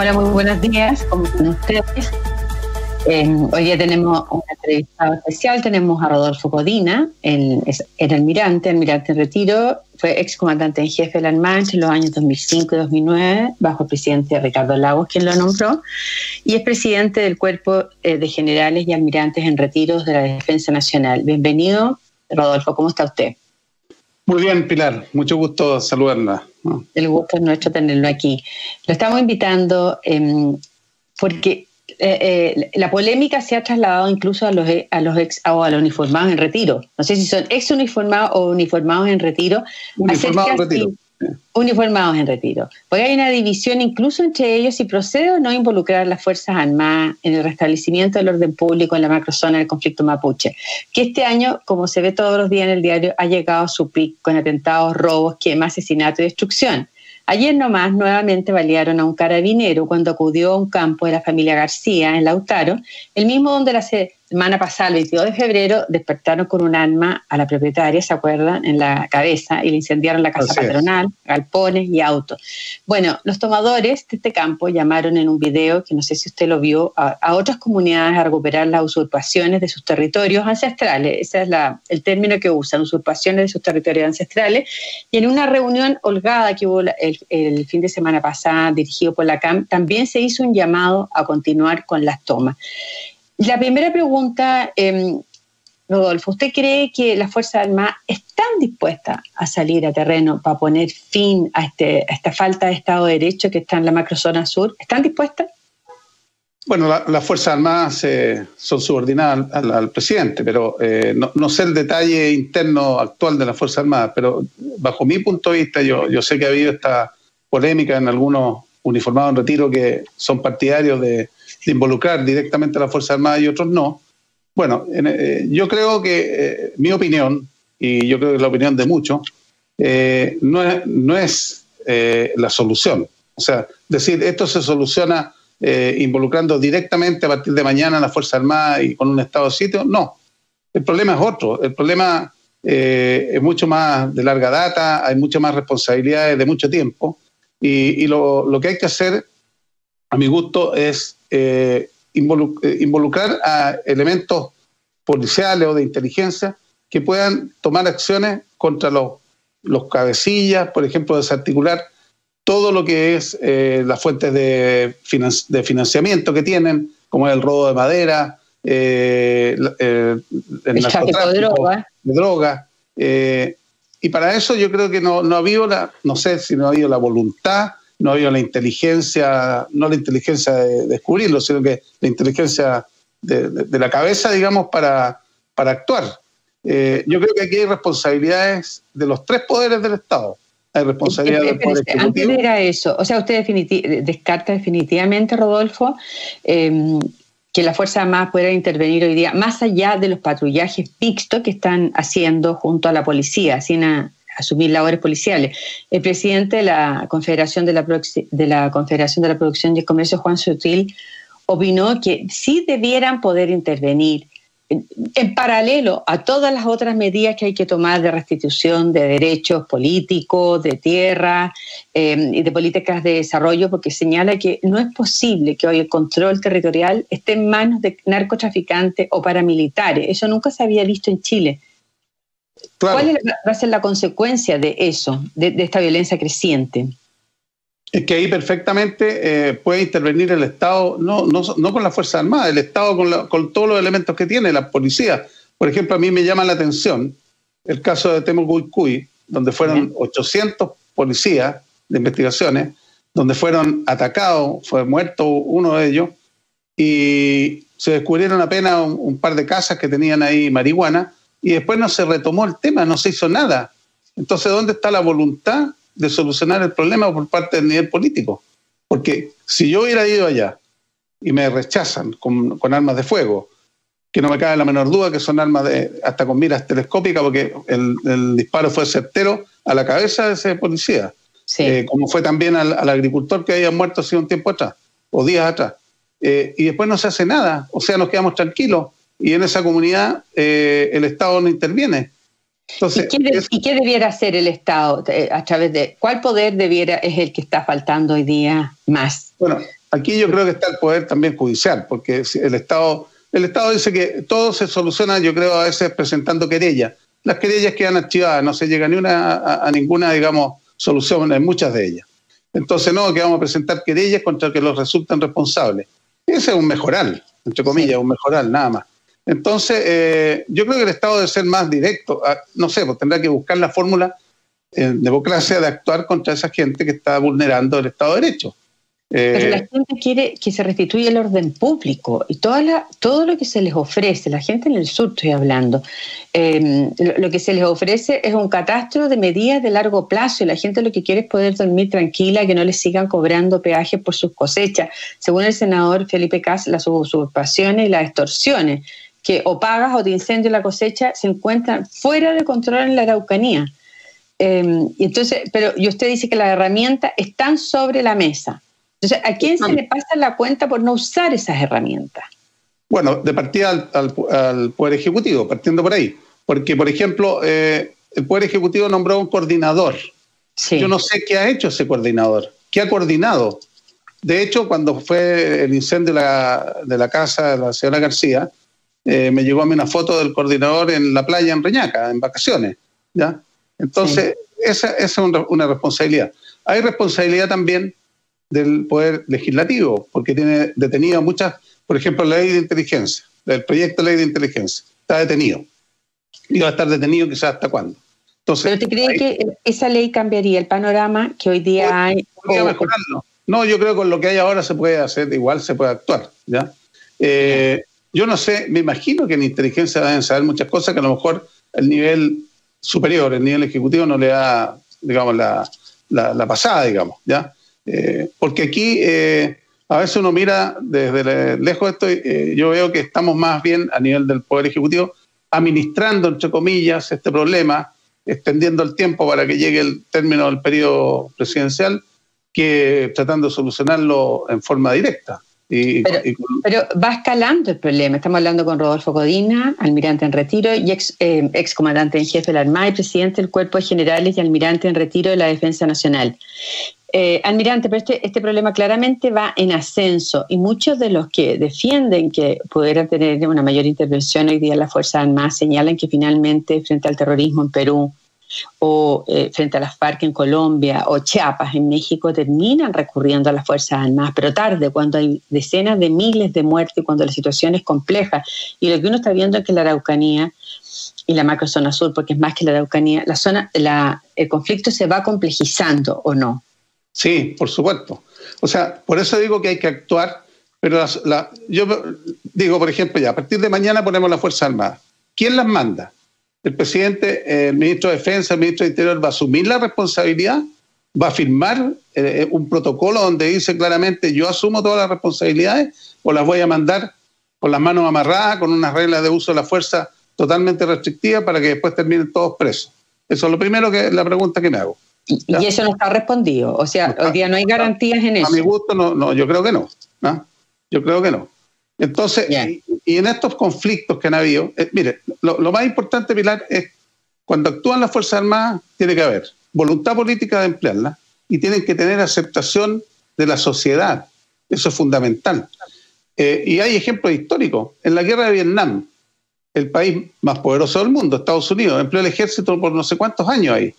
Hola, muy buenos días. ¿Cómo están ustedes? Eh, hoy día tenemos un entrevistado especial. Tenemos a Rodolfo Codina, el, el almirante, almirante en retiro. Fue excomandante en jefe de la Armada entre los años 2005 y 2009, bajo el presidente Ricardo Lagos, quien lo nombró. Y es presidente del Cuerpo eh, de Generales y Almirantes en Retiros de la Defensa Nacional. Bienvenido, Rodolfo. ¿Cómo está usted? Muy bien, Pilar. Mucho gusto saludarla. El gusto es nuestro tenerlo aquí. Lo estamos invitando eh, porque eh, eh, la polémica se ha trasladado incluso a los, a los ex o a los uniformados en retiro. No sé si son ex uniformados o uniformados en retiro. Uniformados en retiro. Uniformados en retiro. Porque hay una división incluso entre ellos si procede o no involucrar las Fuerzas Armadas en el restablecimiento del orden público en la macrozona del conflicto mapuche, que este año, como se ve todos los días en el diario, ha llegado a su pic con atentados, robos, quemas, asesinato y destrucción. Ayer nomás nuevamente balearon a un carabinero cuando acudió a un campo de la familia García en Lautaro, el mismo donde la semana pasada, el 22 de febrero, despertaron con un arma a la propietaria, ¿se acuerdan?, en la cabeza y le incendiaron la casa patronal, galpones y autos. Bueno, los tomadores de este campo llamaron en un video, que no sé si usted lo vio, a, otras comunidades a recuperar las usurpaciones de sus territorios ancestrales. Ese es la, el término que usan, usurpaciones de sus territorios ancestrales. Y en una reunión holgada que hubo el, el fin de semana pasada, dirigido por la CAM, también se hizo un llamado a continuar con las tomas. La primera pregunta, eh, Rodolfo, ¿usted cree que las Fuerzas Armadas están dispuestas a salir a terreno para poner fin a, este, esta falta de Estado de Derecho que está en la macrozona sur? ¿Están dispuestas? Bueno, las Fuerzas Armadas eh, son subordinadas al, presidente, pero eh, no, no, sé el detalle interno actual de las Fuerzas Armadas, pero bajo mi punto de vista, yo, yo sé que ha habido esta polémica en algunos uniformados en retiro que son partidarios de, de involucrar directamente a la Fuerza Armada y otros no. Bueno, eh, yo creo que eh, mi opinión, y yo creo que la opinión de muchos, eh, no es, no es la solución. O sea, decir, esto se soluciona involucrando directamente a partir de mañana a la Fuerza Armada y con un estado de sitio, no. El problema es otro. El problema es mucho más de larga data, hay muchas más responsabilidades de mucho tiempo. Y, y lo, lo, que hay que hacer, a mi gusto, es eh, eh, involucrar a elementos policiales o de inteligencia que puedan tomar acciones contra los, los cabecillas, por ejemplo, desarticular todo lo que es eh, las fuentes de, de, financiamiento que tienen, como el robo de madera, eh, el, el narcotráfico, de droga. De droga y para eso yo creo que no, no ha habido la, no sé si no ha habido la voluntad no había la inteligencia, no la inteligencia de, descubrirlo, sino que la inteligencia de, la cabeza, digamos, para, para actuar. Eh, yo creo que aquí hay responsabilidades de los tres poderes del Estado. Hay responsabilidad del Poder Ejecutivo. Antes era eso, o sea, usted descarta definitivamente, Rodolfo, eh, que la Fuerza Armada pueda intervenir hoy día, más allá de los patrullajes mixtos que están haciendo junto a la policía, sin a, asumir labores policiales. El presidente de la Confederación de la, de la Confederación de la Producción y el Comercio, Juan Sutil, opinó que sí debieran poder intervenir en, paralelo a todas las otras medidas que hay que tomar de restitución de derechos políticos, de tierra eh, y de políticas de desarrollo, porque señala que no es posible que hoy el control territorial esté en manos de narcotraficantes o paramilitares. Eso nunca se había visto en Chile. ¿Cuál va a ser la consecuencia de eso, de, esta violencia creciente? Es que ahí perfectamente eh, puede intervenir el Estado, no, no, no, con la Fuerza Armada, el Estado con, con, todos los elementos que tiene, la policía. Por ejemplo, a mí me llama la atención el caso de Temucuicui, donde fueron 800 policías de investigaciones, donde fueron atacados, fue muerto uno de ellos, y se descubrieron apenas un, un par de casas que tenían ahí marihuana, y después no se retomó el tema, no se hizo nada. Entonces, ¿dónde está la voluntad de solucionar el problema por parte del nivel político? Porque si yo hubiera ido allá y me rechazan con, con armas de fuego, que no me cabe la menor duda que son armas de, hasta con miras telescópicas, porque el, el disparo fue certero a la cabeza de ese policía, sí. eh, como fue también al, al, agricultor que había muerto hace un tiempo atrás, o días atrás. Eh, y después no se hace nada, o sea, nos quedamos tranquilos y en esa comunidad eh, el Estado no interviene. Entonces, ¿Y, qué de, es, ¿Y, qué debiera hacer el Estado? Eh, ¿A través de cuál poder debiera es el que está faltando hoy día más? Bueno, Aquí yo creo que está el poder también judicial, porque el Estado, el Estado dice que todo se soluciona, yo creo, a veces presentando querellas. Las querellas quedan archivadas, no se llega ni una, a, ninguna, digamos, solución en muchas de ellas. Entonces, no, que vamos a presentar querellas contra que los resultan responsables. Ese es un mejoral, entre comillas, un mejoral, nada más. Entonces, eh, yo creo que el Estado debe ser más directo. Ah, no sé, pues tendrá que buscar la fórmula en democracia de actuar contra esa gente que está vulnerando el Estado de Derecho. Pero la eh, gente quiere que se restituya el orden público y toda la, todo lo que se les ofrece, la gente en el sur estoy hablando, em, lo, que se les ofrece es un catastro de medidas de largo plazo y la gente lo que quiere es poder dormir tranquila, que no les sigan cobrando peajes por sus cosechas. Según el senador Felipe Cas, las usurpaciones y las extorsiones, que o pagas o te incendio la cosecha, se encuentran fuera de control en la Araucanía. Y entonces, pero y usted dice que las herramientas están sobre la mesa. Entonces, ¿a quién se le pasa la cuenta por no usar esas herramientas? Bueno, de partida al, Poder Ejecutivo, partiendo por ahí. Porque, por ejemplo, eh, el Poder Ejecutivo nombró un coordinador. Yo no sé qué ha hecho ese coordinador. ¿Qué ha coordinado? De hecho, cuando fue el incendio de la, de la casa de la señora García, eh, me llegó a mí una foto del coordinador en la playa en Reñaca, en vacaciones. ¿ya? Entonces, esa, esa, es una responsabilidad. Hay responsabilidad también del Poder Legislativo, porque tiene detenido muchas, por ejemplo, la ley de inteligencia, el proyecto de ley de inteligencia, está detenido. Y va a estar detenido quizás hasta cuándo. Entonces, ¿Pero te crees que esa ley cambiaría el panorama que hoy día hay? No, yo creo que con lo que hay ahora se puede hacer, igual se puede actuar. ¿ya? Eh, yo no sé, me imagino que en inteligencia deben saber muchas cosas que a lo mejor el nivel superior, el nivel ejecutivo no le da, digamos, la, pasada, digamos, ¿ya? Eh, porque aquí eh, a veces uno mira desde lejos esto, eh, yo veo que estamos más bien a nivel del Poder Ejecutivo administrando, entre comillas, este problema, extendiendo el tiempo para que llegue el término del periodo presidencial, que tratando de solucionarlo en forma directa. Pero, va escalando el problema. Estamos hablando con Rodolfo Codina, almirante en retiro y ex, ex comandante en jefe de la Armada y presidente del Cuerpo de Generales y almirante en retiro de la Defensa Nacional. Eh, almirante, pero este, este, problema claramente va en ascenso y muchos de los que defienden que pudiera tener una mayor intervención hoy día las Fuerzas Armadas señalan que finalmente frente al terrorismo en Perú o eh, frente a las FARC en Colombia o Chiapas en México terminan recurriendo a las Fuerzas Armadas, pero tarde, cuando hay decenas de miles de muertes cuando la situación es compleja. Y lo que uno está viendo es que la Araucanía y la macrozona sur, porque es más que la Araucanía, la zona, la, el conflicto se va complejizando o no. Sí, por supuesto. O sea, por eso digo que hay que actuar, pero yo digo, por ejemplo, ya, a partir de mañana ponemos la Fuerza Armada. ¿Quién las manda? ¿El presidente, el ministro de Defensa, el ministro de Interior va a asumir la responsabilidad? ¿Va a firmar eh, un protocolo donde dice claramente yo asumo todas las responsabilidades o las voy a mandar con las manos amarradas, con unas reglas de uso de la fuerza totalmente restrictivas para que después terminen todos presos? Eso es lo primero que la pregunta que me hago. Y, eso no está respondido. O sea, hoy día no hay garantías en eso. A mi gusto, no, no yo creo que no. Yo creo que no. Entonces, y, en estos conflictos que han habido, eh, mire, lo, más importante, Pilar, es cuando actúan las Fuerzas Armadas, tiene que haber voluntad política de emplearlas y tienen que tener aceptación de la sociedad. Eso es fundamental. Eh, y hay ejemplos históricos. En la guerra de Vietnam, el país más poderoso del mundo, Estados Unidos, empleó el ejército por no sé cuántos años ahí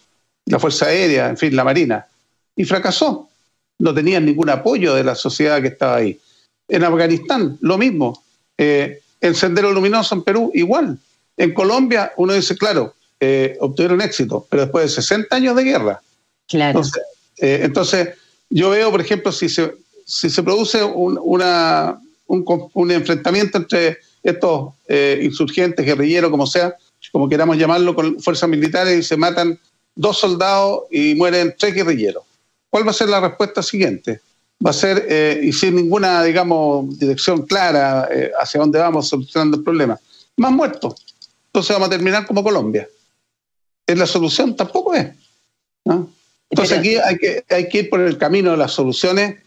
la Fuerza Aérea, en fin, la Marina, y fracasó. No tenían ningún apoyo de la sociedad que estaba ahí. En Afganistán, lo mismo. Eh, el Sendero Luminoso en Perú, igual. En Colombia, uno dice, claro, eh, obtuvieron éxito, pero después de 60 años de guerra. Claro. Entonces, eh, yo veo, por ejemplo, si se, si se produce un, una, un, enfrentamiento entre estos insurgentes, guerrilleros, como sea, como queramos llamarlo, con fuerzas militares y se matan dos soldados y mueren tres guerrilleros. ¿Cuál va a ser la respuesta siguiente? Va a ser, eh, y sin ninguna, digamos, dirección clara eh, hacia dónde vamos solucionando el problema, más muertos. Entonces vamos a terminar como Colombia. ¿Es la solución? Tampoco es. Entonces aquí hay que, hay que ir por el camino de las soluciones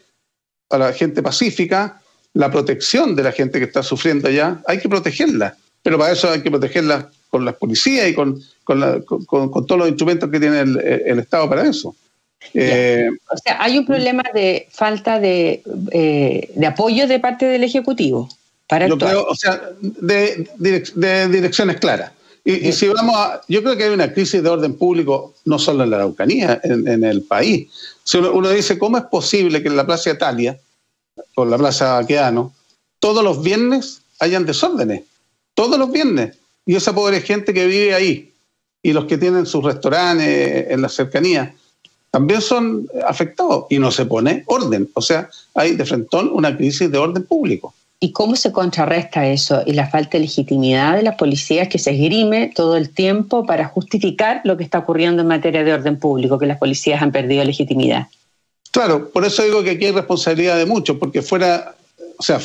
a la gente pacífica, la protección de la gente que está sufriendo allá, hay que protegerla, pero para eso hay que protegerla con las policías y con, con, todos los instrumentos que tiene el, Estado para eso. Eh, o sea, hay un problema de falta de, eh, de apoyo de parte del Ejecutivo. Para yo creo, o sea, de, de, direcciones claras. Y, si vamos a, yo creo que hay una crisis de orden público, no solo en la Araucanía, en, el país. Si uno, dice, ¿cómo es posible que en la Plaza Italia, o la Plaza Aqueano, todos los viernes hayan desórdenes? Todos los viernes. Y esa pobre gente que vive ahí, y los que tienen sus restaurantes en la cercanía, también son afectados y no se pone orden. O sea, hay de frente una crisis de orden público. ¿Y cómo se contrarresta eso y la falta de legitimidad de las policías que se esgrime todo el tiempo para justificar lo que está ocurriendo en materia de orden público, que las policías han perdido legitimidad? Claro, por eso digo que aquí hay responsabilidad de muchos, porque fuera, o sea,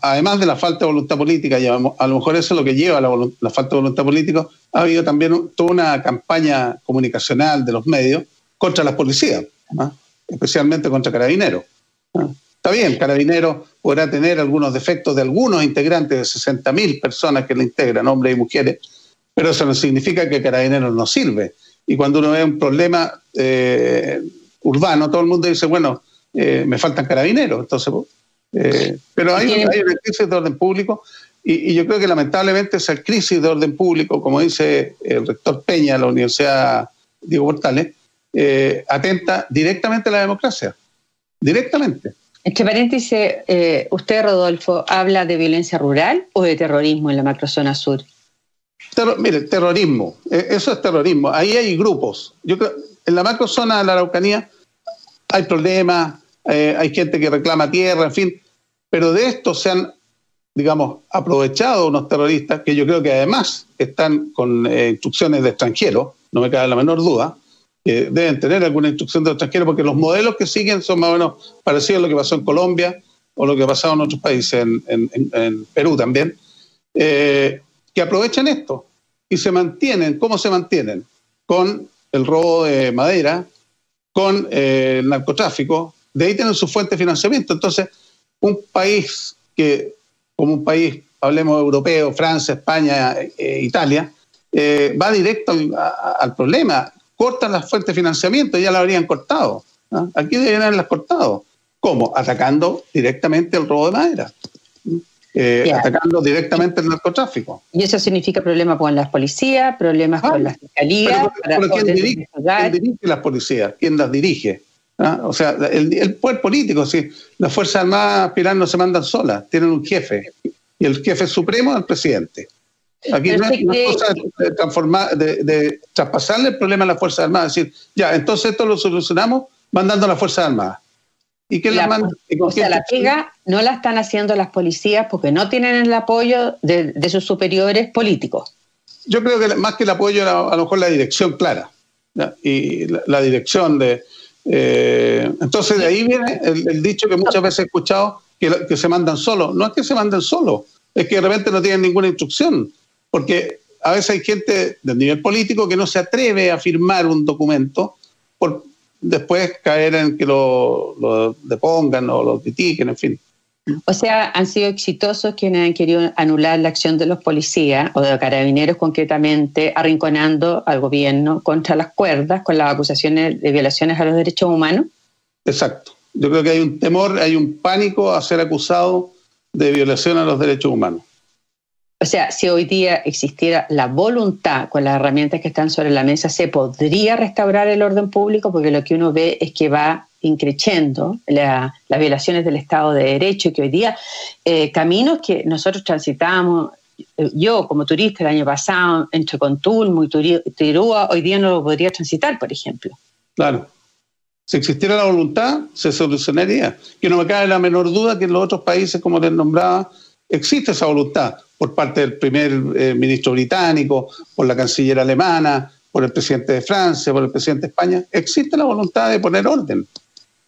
además de la falta de voluntad política, y a, lo mejor eso es lo que lleva a la, falta de voluntad política, ha habido también toda una campaña comunicacional de los medios contra las policías, especialmente contra carabineros. Está bien, Carabineros podrá tener algunos defectos de algunos integrantes de 60.000 personas que le integran, hombres y mujeres, pero eso no significa que Carabineros no sirve. Y cuando uno ve un problema eh, urbano, todo el mundo dice, bueno, eh, me faltan carabineros. Entonces, eh, pero hay, una crisis de orden público y, yo creo que lamentablemente esa crisis de orden público, como dice el rector Peña de la Universidad Diego Portales, atenta directamente a la democracia. Directamente. Entre paréntesis, eh, usted, Rodolfo, ¿habla de violencia rural o de terrorismo en la macrozona sur? mire, terrorismo, eh, eso es terrorismo. Ahí hay grupos. Yo creo, en la macrozona de la Araucanía hay problemas, eh, hay gente que reclama tierra, en fin, pero de esto se han, digamos, aprovechado unos terroristas que yo creo que además están con instrucciones de extranjeros, no me cabe la menor duda, que deben tener alguna instrucción de extranjero, porque los modelos que siguen son más o menos parecidos a lo que pasó en Colombia o lo que ha pasado en otros países, en, Perú también, eh, que aprovechan esto y se mantienen. ¿Cómo se mantienen? Con el robo de madera, con eh, el narcotráfico, de ahí tienen su fuente de financiamiento. Entonces, un país que, como un país, hablemos europeo, Francia, España, eh, Italia, va directo al problema cortan las fuentes de financiamiento, ya la habrían cortado. Aquí deberían haberlas cortado. ¿Cómo? Atacando directamente el robo de madera. Eh, atacando directamente el narcotráfico. Y eso significa problemas con las policías, problemas con las fiscalías. Pero, ¿quién, dirige, las policías? ¿Quién las dirige? ¿Ah? O sea, el, poder político, si las Fuerzas Armadas aspirantes no se mandan solas, tienen un jefe. Y el jefe supremo es el presidente. Aquí no es cosa de, transformar, de, traspasarle el problema a las Fuerzas Armadas, decir, ya, entonces esto lo solucionamos mandando a las Fuerzas Armadas. ¿Y qué la, mandan? O sea, la pega no la están haciendo las policías porque no tienen el apoyo de, sus superiores políticos. Yo creo que más que el apoyo, a, lo mejor la dirección clara. Y la, dirección de... Eh, entonces de ahí viene el, dicho que muchas veces he escuchado, que, que se mandan solos. No es que se manden solos, es que de repente no tienen ninguna instrucción porque a veces hay gente del nivel político que no se atreve a firmar un documento por después caer en que lo, depongan o lo critiquen, en fin. O sea, han sido exitosos quienes han querido anular la acción de los policías o de carabineros concretamente, arrinconando al gobierno contra las cuerdas con las acusaciones de violaciones a los derechos humanos. Exacto. Yo creo que hay un temor, hay un pánico a ser acusado de violación a los derechos humanos. O sea, si hoy día existiera la voluntad con las herramientas que están sobre la mesa, se podría restaurar el orden público, porque lo que uno ve es que va increciendo las violaciones del Estado de Derecho y que hoy día eh, caminos que nosotros transitamos, eh, yo como turista el año pasado, entre Contulmo y Tirúa, hoy día no lo podría transitar, por ejemplo. Claro. Si existiera la voluntad, se solucionaría. Que no me cabe la menor duda que en los otros países, como les nombraba, existe esa voluntad por parte del primer eh, ministro británico, por la canciller alemana, por el presidente de Francia, por el presidente de España. Existe la voluntad de poner orden,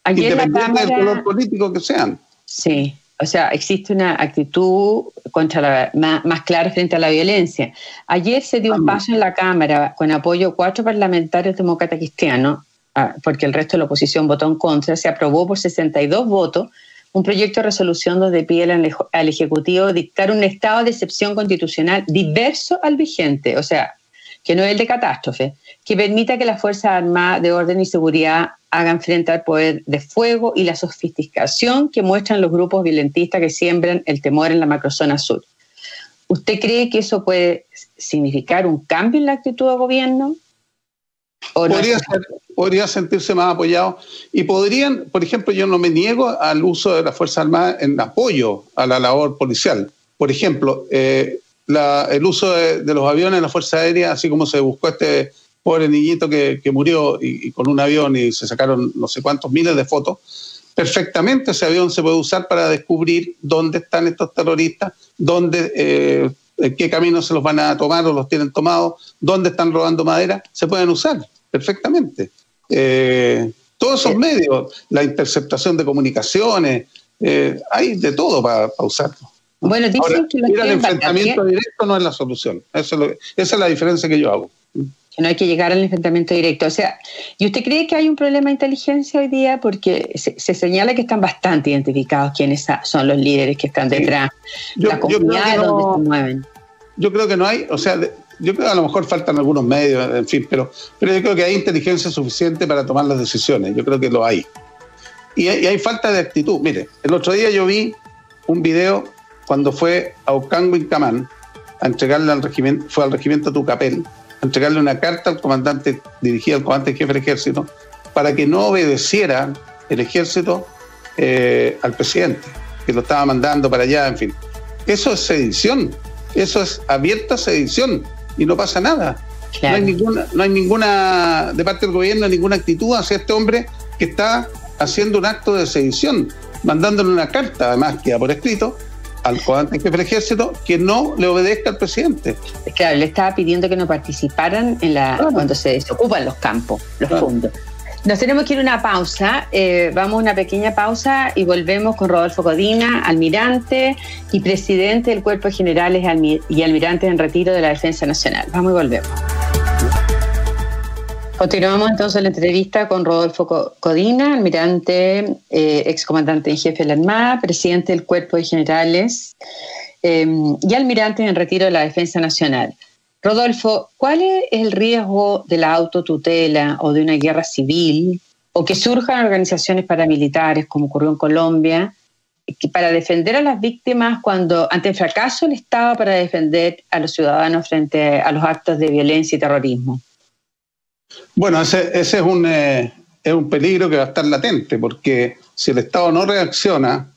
independiente del color político que sean. Sí, o sea, existe una actitud contra más, clara frente a la violencia. Ayer se dio un paso en la Cámara con apoyo de cuatro parlamentarios demócratas cristianos, ah, porque el resto de la oposición votó en contra, se aprobó por 62 votos un proyecto de resolución donde pide al Ejecutivo dictar un estado de excepción constitucional diverso al vigente. O sea, que no es el de catástrofe, que permita que las Fuerzas Armadas de Orden y Seguridad hagan frente al poder de fuego y la sofisticación que muestran los grupos violentistas que siembran el temor en la macrozona sur. ¿Usted cree que eso puede significar un cambio en la actitud del gobierno? Podría, sentirse más apoyado y podrían, por ejemplo, yo no me niego al uso de las Fuerzas Armadas en apoyo a la labor policial. Por ejemplo, eh, el uso de, los aviones en la Fuerza Aérea, así como se buscó este pobre niñito que, murió y, con un avión y se sacaron no sé cuántos miles de fotos, perfectamente ese avión se puede usar para descubrir dónde están estos terroristas, dónde, eh, qué camino se los van a tomar o los tienen tomados, dónde están robando madera, se pueden usar perfectamente. Eh, todos esos medios, la interceptación de comunicaciones, eh, hay de todo para usarlo. Bueno, dicen que ir al enfrentamiento directo no es la solución. esa es la diferencia que yo hago. Que no hay que llegar al enfrentamiento directo. O sea, ¿y usted cree que hay un problema de inteligencia hoy día? Porque se, señala que están bastante identificados quiénes son los líderes que están detrás, la comunidad donde se mueven. Yo creo que no hay, o sea, yo creo que a lo mejor faltan algunos medios, en fin, pero, pero yo creo que hay inteligencia suficiente para tomar las decisiones. Yo creo que lo hay. Y hay, y hay falta de actitud. Mire, el otro día yo vi un video cuando fue a Ocango Camán a entregarle al regimiento, fue al regimiento Tucapel, entregarle una carta al comandante, dirigida al comandante jefe del ejército, para que no obedeciera el ejército eh, al presidente, que lo estaba mandando para allá, en fin. Eso es sedición, eso es abierta sedición y no pasa nada. No, hay ninguna, no hay ninguna, de parte del gobierno, ninguna actitud hacia este hombre que está haciendo un acto de sedición, mandándole una carta, además queda por escrito, al comandante jefe del ejército que no le obedezca al presidente. Claro, le estaba pidiendo que no participaran en la cuando se desocupan los campos, los fondos. Nos tenemos que ir a una pausa, eh, vamos a una pequeña pausa y volvemos con Rodolfo Codina, almirante y presidente del Cuerpo de Generales y almirantes en retiro de la Defensa Nacional. Vamos y volvemos. Continuamos entonces la entrevista con Rodolfo Codina, almirante, eh, excomandante en jefe de la Armada, presidente del Cuerpo de Generales em, y almirante en retiro de la Defensa Nacional. Rodolfo, ¿cuál es el riesgo de la autotutela o de una guerra civil o que surjan organizaciones paramilitares como ocurrió en Colombia para defender a las víctimas cuando ante el fracaso el Estado para defender a los ciudadanos frente a los actos de violencia y terrorismo? Bueno, ese, es, un, eh, es un peligro que va a estar latente, porque si el Estado no reacciona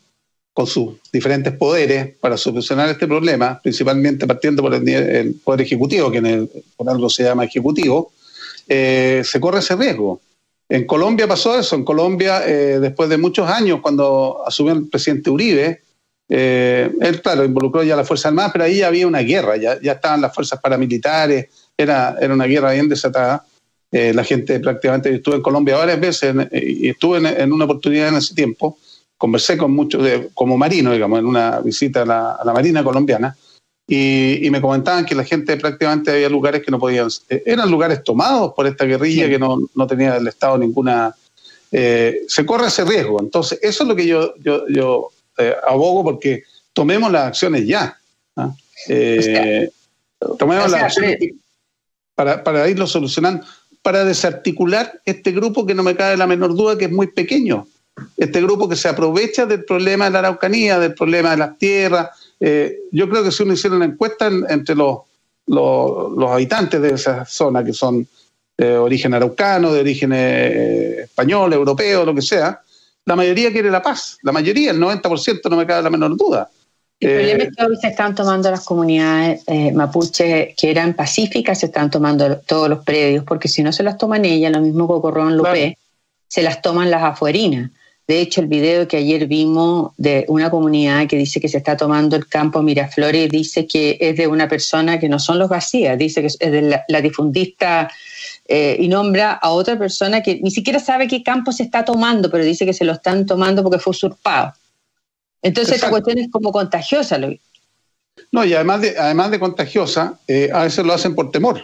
con sus diferentes poderes para solucionar este problema, principalmente partiendo por el, Poder Ejecutivo, que por algo se llama Ejecutivo, eh, se corre ese riesgo. En Colombia pasó eso, en Colombia, eh, después de muchos años, cuando asumió el presidente Uribe, él, claro, involucró ya las Fuerzas Armadas, pero ahí ya había una guerra, ya, ya estaban las fuerzas paramilitares, era, era una guerra bien desatada. Eh, la gente prácticamente, estuve en Colombia varias veces y estuve en, una oportunidad en ese tiempo, conversé con muchos, de, como marino, digamos, en una visita a la, Marina colombiana, y, me comentaban que la gente prácticamente había lugares que no podían, eh, eran lugares tomados por esta guerrilla que no, no, tenía el Estado ninguna, eh, se corre ese riesgo. Entonces, eso es lo que yo, yo, yo abogo porque tomemos las acciones ya. ¿ah? tomemos las acciones para, para irlo solucionando para desarticular este grupo que no me cabe la menor duda que es muy pequeño. Este grupo que se aprovecha del problema de la Araucanía, del problema de las tierras. Eh, yo creo que si uno hiciera una encuesta entre los, los, habitantes de esa zona, que son de origen araucano, de origen eh, español, europeo, lo que sea, la mayoría quiere la paz. La mayoría, el 90%, no me cabe la menor duda. El problema es que hoy se están tomando las comunidades eh, mapuches que eran pacíficas, se están tomando todos los predios, porque si no se las toman ellas, lo mismo que ocurrió en Lupé, se las toman las afuerinas. De hecho, el video que ayer vimos de una comunidad que dice que se está tomando el campo Miraflores dice que es de una persona que no son los vacías, dice que es de la, difundista eh, y nombra a otra persona que ni siquiera sabe qué campo se está tomando, pero dice que se lo están tomando porque fue usurpado. Entonces esta cuestión es como contagiosa. No, y además de, además de contagiosa, eh, a veces lo hacen por temor,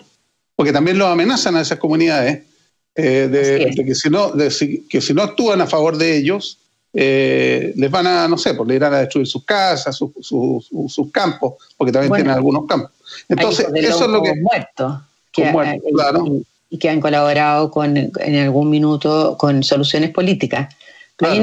porque también lo amenazan a esas comunidades eh, de, que, si no, que si no actúan a favor de ellos, eh, les van a, no sé, pues le irán a destruir sus casas, sus campos, porque también tienen algunos campos. Entonces, eso es lo que... que, y, que han colaborado con, en algún minuto con soluciones políticas. Hay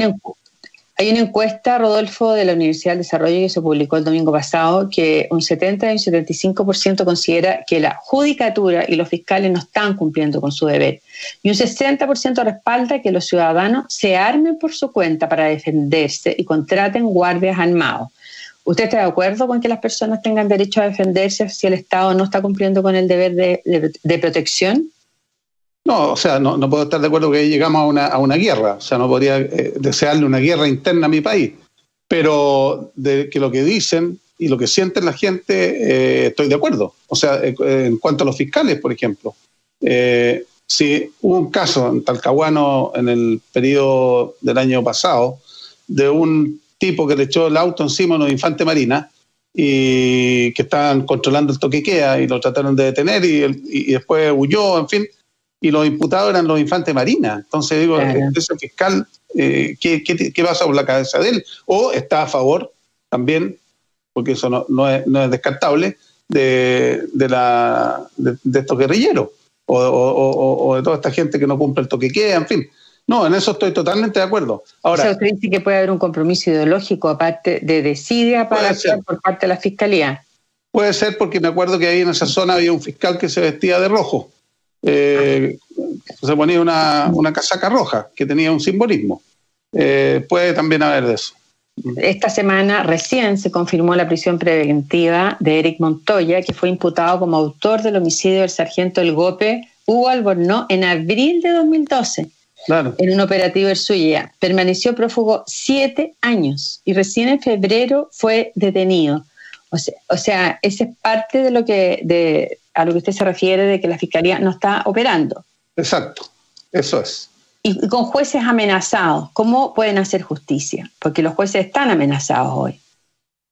una encuesta, Rodolfo, de la Universidad del Desarrollo que se publicó el domingo pasado, que un 70 y un 75% considera que la judicatura y los fiscales no están cumpliendo con su deber. Y un 60% respalda que los ciudadanos se armen por su cuenta para defenderse y contraten guardias armados. ¿Usted está de acuerdo con que las personas tengan derecho a defenderse si el Estado no está cumpliendo con el deber de protección? No, o sea, no, puedo estar de acuerdo que llegamos a una, a una guerra. O sea, no podría eh, desearle una guerra interna a mi país. Pero de que lo que dicen y lo que sienten la gente, eh, estoy de acuerdo. O sea, eh, en cuanto a los fiscales, por ejemplo, si hubo un caso en Talcahuano en el periodo del año pasado de un tipo que le echó el auto encima a unos infantes marina y que estaban controlando el toquequea y lo trataron de detener y después huyó, en fin y los imputados eran los infantes marinas. Entonces digo, ese fiscal, eh, ¿qué, qué, pasa por la cabeza de él? O está a favor también, porque eso no, es, descartable, de, la, de, estos guerrilleros o, de toda esta gente que no cumple el toque queda, en fin. No, en eso estoy totalmente de acuerdo. Ahora, usted dice que puede haber un compromiso ideológico aparte de desidia para por parte de la fiscalía. Puede ser porque me acuerdo que ahí en esa zona había un fiscal que se vestía de rojo eh, se ponía una, casaca roja que tenía un simbolismo. Eh, puede también haber de eso. Esta semana recién se confirmó la prisión preventiva de Eric Montoya, que fue imputado como autor del homicidio del sargento El Gope Hugo Albornoz en abril de 2012. En un operativo en suya. Permaneció prófugo siete años y recién en febrero fue detenido. O sea, o sea, esa es parte de lo que, de, a lo que usted se refiere de que la Fiscalía no está operando. Exacto, eso es. Y, con jueces amenazados, ¿cómo pueden hacer justicia? Porque los jueces están amenazados hoy,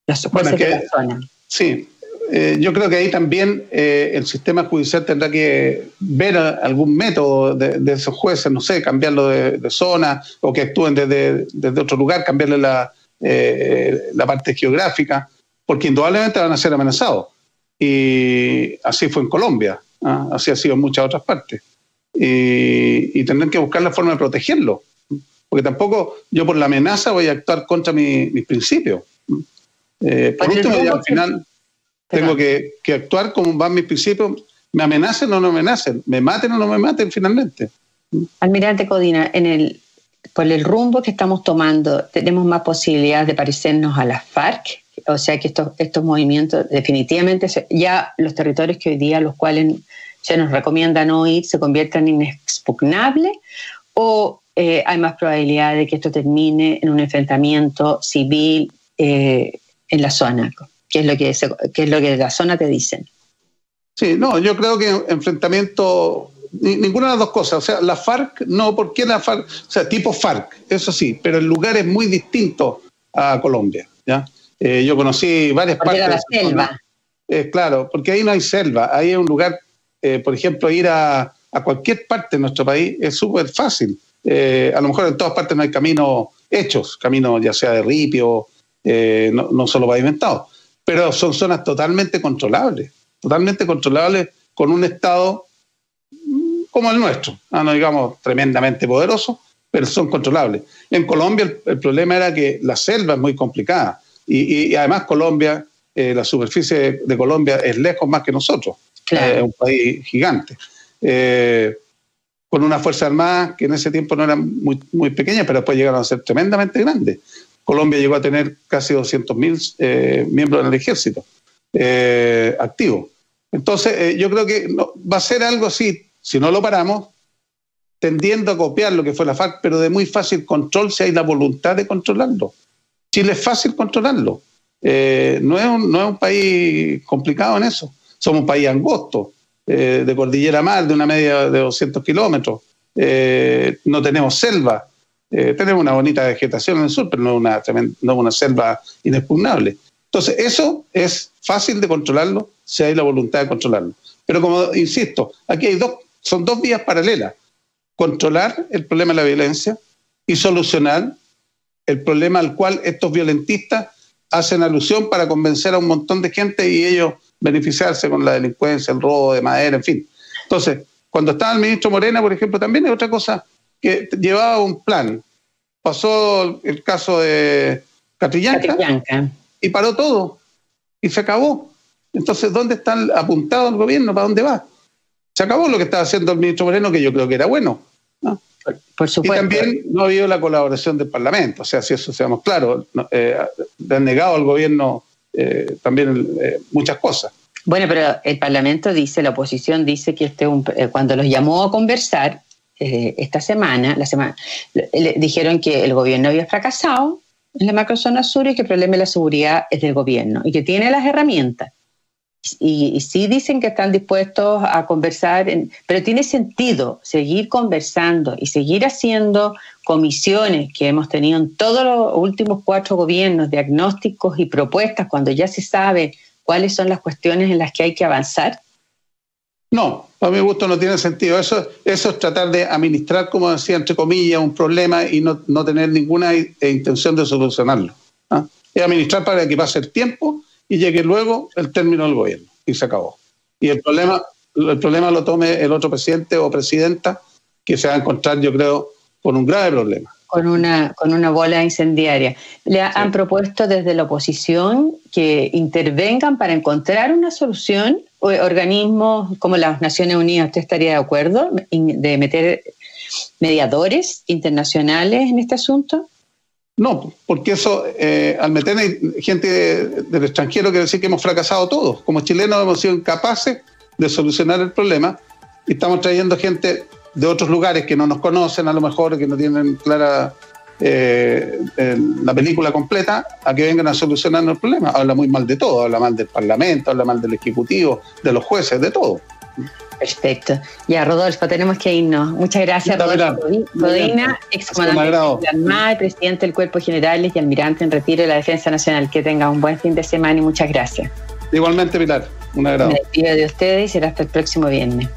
los jueces de la zona. Sí, eh, yo creo que ahí también eh, el sistema judicial tendrá que ver algún método de, esos jueces, no sé, cambiarlo de, zona o que actúen desde, otro lugar, cambiarle la, eh, la parte geográfica, porque indudablemente van a ser amenazados. Y así fue en Colombia, ¿ah? así ha sido en muchas otras partes. Y, tendrán que buscar la forma de protegerlo, porque tampoco yo por la amenaza voy a actuar contra mis principios. Eh, por último, al final tengo que, actuar como van mis principios, me amenacen o no me amenacen, me maten o no me maten finalmente. Almirante Codina, en el, por el rumbo que estamos tomando, tenemos más posibilidades de parecernos a las FARC o sea que estos, estos movimientos definitivamente ya los territorios que hoy día los cuales se nos recomienda no ir se conviertan en inexpugnables o eh, hay más probabilidad de que esto termine en un enfrentamiento civil eh, en la zona, que es lo que, es lo que la zona te dicen. Sí, no, yo creo que enfrentamiento, ninguna de las dos cosas, o sea, la FARC, no, ¿por qué la FARC? O sea, tipo FARC, eso sí, pero el lugar es muy distinto a Colombia, ¿ya? Eh, yo conocí varias partes. de la selva. Eh, claro, porque ahí no hay selva, ahí es un lugar, eh, por ejemplo, ir a, cualquier parte de nuestro país es súper fácil. a lo mejor en todas partes no hay caminos hechos, caminos ya sea de ripio, no, no solo pavimentados, pero son zonas totalmente controlables, totalmente controlables con un Estado mm, como el nuestro, ah, no digamos tremendamente poderoso, pero son controlables. En Colombia el problema era que la selva es muy complicada y, además Colombia, eh, la superficie de Colombia es lejos más que nosotros. Eh, es un país gigante. Eh, con una fuerza armada que en ese tiempo no era muy, muy pequeña, pero después llegaron a ser tremendamente grandes. Colombia llegó a tener casi 200.000 miembros en el ejército activo. Entonces, yo creo que va a ser algo así, si no lo paramos, tendiendo a copiar lo que fue la FARC, pero de muy fácil control si hay la voluntad de controlarlo. Chile es fácil controlarlo. Eh, no, es un, no es un país complicado en eso. Somos un país angosto, eh, de cordillera mar, de una media de 200 kilómetros. Eh, no tenemos selva. tenemos una bonita vegetación en el sur, pero no una, no una selva inexpugnable. Entonces, eso es fácil de controlarlo si hay la voluntad de controlarlo. Pero como insisto, aquí hay dos, son dos vías paralelas. Controlar el problema de la violencia y solucionar el problema al cual estos violentistas hacen alusión para convencer a un montón de gente y ellos beneficiarse con la delincuencia, el robo de madera, en fin. Entonces, cuando estaba el ministro Morena, por ejemplo, también es otra cosa que llevaba un plan. Pasó el caso de Catrillanca, y paró todo y se acabó. Entonces, ¿dónde está apuntado el gobierno? ¿Para dónde va? Se acabó lo que estaba haciendo el ministro Moreno, que yo creo que era bueno. Por supuesto. Y también no ha habido la colaboración del Parlamento, o sea, si eso seamos claros, eh, le han negado al gobierno eh, también eh, muchas cosas. Bueno, pero el Parlamento dice, la oposición dice que este cuando los llamó a conversar esta semana, la semana, le, dijeron que el gobierno había fracasado en la macrozona sur y que el problema de la seguridad es del gobierno y que tiene las herramientas y, sí dicen que están dispuestos a conversar, pero tiene sentido seguir conversando y seguir haciendo comisiones que hemos tenido en todos los últimos cuatro gobiernos, diagnósticos y propuestas, cuando ya se sabe cuáles son las cuestiones en las que hay que avanzar? No, a mi gusto no tiene sentido. Eso, eso es tratar de administrar, como decía, entre comillas, un problema y no, tener ninguna intención de solucionarlo. ¿ah? Es administrar para que pase el tiempo y llegue luego el término del gobierno y se acabó. Y el problema, el problema lo tome el otro presidente o presidenta que se va a encontrar, yo creo, con un grave problema. Con una, con una bola incendiaria. Le han propuesto desde la oposición que intervengan para encontrar una solución. Organismos como las Naciones Unidas, ¿usted estaría de acuerdo de meter mediadores internacionales en este asunto? No, porque eso, eh, al meter gente del extranjero, quiere decir que hemos fracasado todos. Como chilenos hemos sido incapaces de solucionar el problema y estamos trayendo gente de otros lugares que no nos conocen, a lo mejor, que no tienen clara eh, la película completa, a que vengan a solucionar el problema. Habla muy mal de todo, habla mal del Parlamento, habla mal del Ejecutivo, de los jueces, de todo. Perfecto. Ya, Rodolfo, tenemos que irnos. Muchas gracias, Rodolfo Rodina, excomandante de Armada, presidente del Cuerpo Generales y almirante en retiro de la Defensa Nacional. Que tenga un buen fin de semana y muchas gracias. Igualmente, Pilar. Un agrado. Me despido de ustedes y será hasta el próximo viernes.